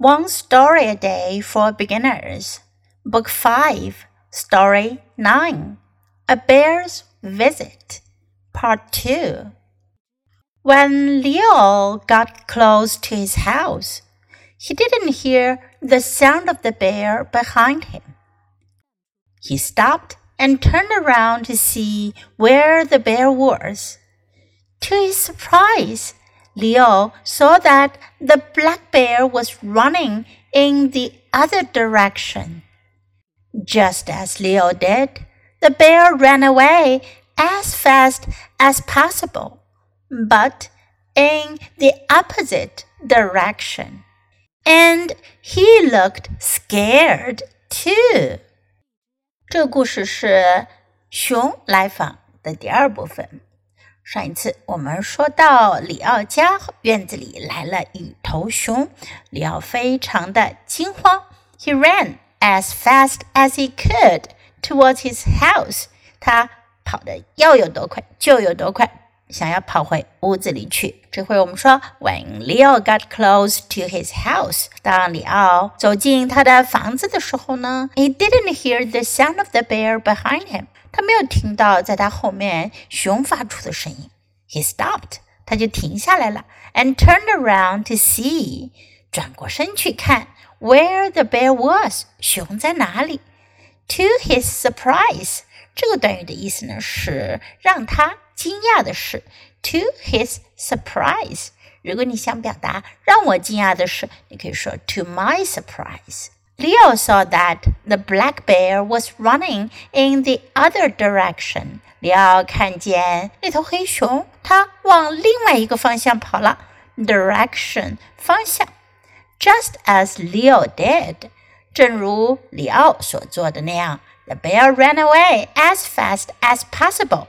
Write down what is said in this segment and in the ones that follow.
One Story a Day for Beginners, Book 5, Story 9 A Bear's Visit, Part 2. When Leo got close to his house, he didn't hear the sound of the bear behind him. He stopped and turned around to see where the bear was. To his surprise, Leo saw that the black bear was running in the other direction. Just as Leo did, the bear ran away as fast as possible, but in the opposite direction. And he looked scared too. 这个故事是熊来访的第二部分。 上一次我们说到里奥家院子里来了一头熊，里奥非常的惊慌。He ran as fast as he could towards his house。他跑的要有多快就有多快，想要跑回屋子里去。这回我们说，When Leo got close to his house，当里奥走进他的房子的时候呢，He didn't hear the sound of the bear behind him。他没有听到在他后面熊发出的声音。He stopped，他就停下来了，and turned around to see，转过身去看 where the bear was，熊在哪里。To his surprise，这个短语的意思呢是让他惊讶的是。To his surprise，如果你想表达让我惊讶的是，你可以说 To my surprise。Leo saw that the black bear was running in the other direction. 里奥看见那头黑熊，它往另外一个方向跑了。Direction 方向，just as Leo did，正如里奥所做的那样。The bear ran away as fast as possible.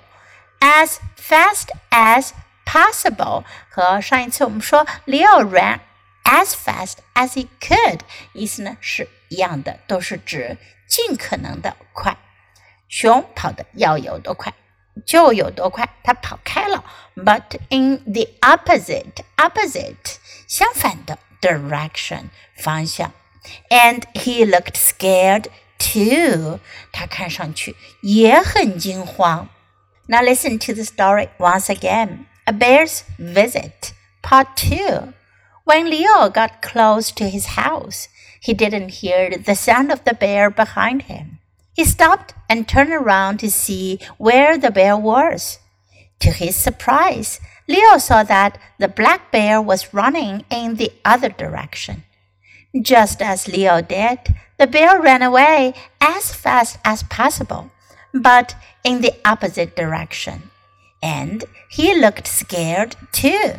As fast as possible 和上一次我们说 Leo ran as fast as he could，意思呢是一样的，都是指尽可能的快。熊跑的要有多快就有多快，它跑开了。But in the opposite opposite 相反的 direction 方向。And he looked scared too，他看上去也很惊慌。 Now listen to the story once again. A bear's visit, part two. When Leo got close to his house, he didn't hear the sound of the bear behind him. He stopped and turned around to see where the bear was. To his surprise, Leo saw that the black bear was running in the other direction. Just as Leo did, the bear ran away as fast as possible, but in the opposite direction. And he looked scared too.